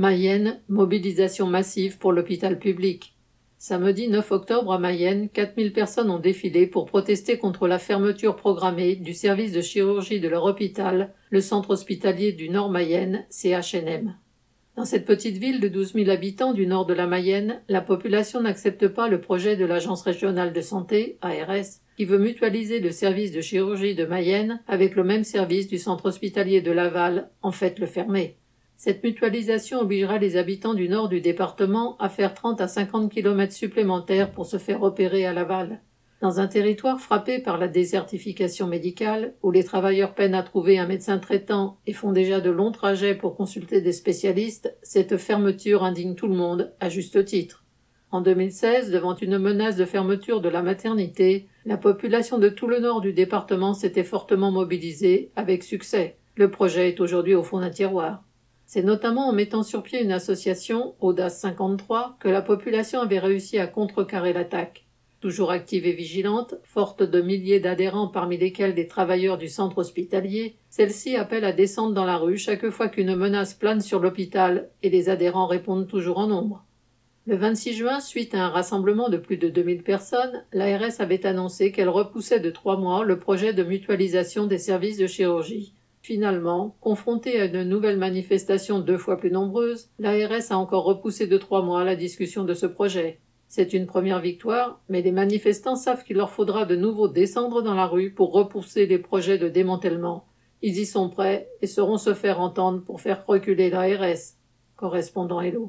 Mayenne, mobilisation massive pour l'hôpital public. Samedi 9 octobre à Mayenne, 4000 personnes ont défilé pour protester contre la fermeture programmée du service de chirurgie de leur hôpital, le centre hospitalier du Nord Mayenne, CHNM. Dans cette petite ville de 12 000 habitants du nord de la Mayenne, la population n'accepte pas le projet de l'Agence régionale de santé, ARS, qui veut mutualiser le service de chirurgie de Mayenne avec le même service du centre hospitalier de Laval, en fait le fermer. Cette mutualisation obligera les habitants du nord du département à faire 30 à 50 km supplémentaires pour se faire opérer à Laval. Dans un territoire frappé par la désertification médicale, où les travailleurs peinent à trouver un médecin traitant et font déjà de longs trajets pour consulter des spécialistes, cette fermeture indigne tout le monde, à juste titre. En 2016, devant une menace de fermeture de la maternité, la population de tout le nord du département s'était fortement mobilisée, avec succès. Le projet est aujourd'hui au fond d'un tiroir. C'est notamment en mettant sur pied une association, Audace 53, que la population avait réussi à contrecarrer l'attaque. Toujours active et vigilante, forte de milliers d'adhérents parmi lesquels des travailleurs du centre hospitalier, celle-ci appelle à descendre dans la rue chaque fois qu'une menace plane sur l'hôpital, et les adhérents répondent toujours en nombre. Le 26 juin, suite à un rassemblement de plus de 2000 personnes, l'ARS avait annoncé qu'elle repoussait de trois mois le projet de mutualisation des services de chirurgie. Finalement, confrontée à une nouvelle manifestation deux fois plus nombreuse, l'ARS a encore repoussé de trois mois la discussion de ce projet. C'est une première victoire, mais les manifestants savent qu'il leur faudra de nouveau descendre dans la rue pour repousser les projets de démantèlement. Ils y sont prêts et sauront se faire entendre pour faire reculer l'ARS. Correspondant Hello.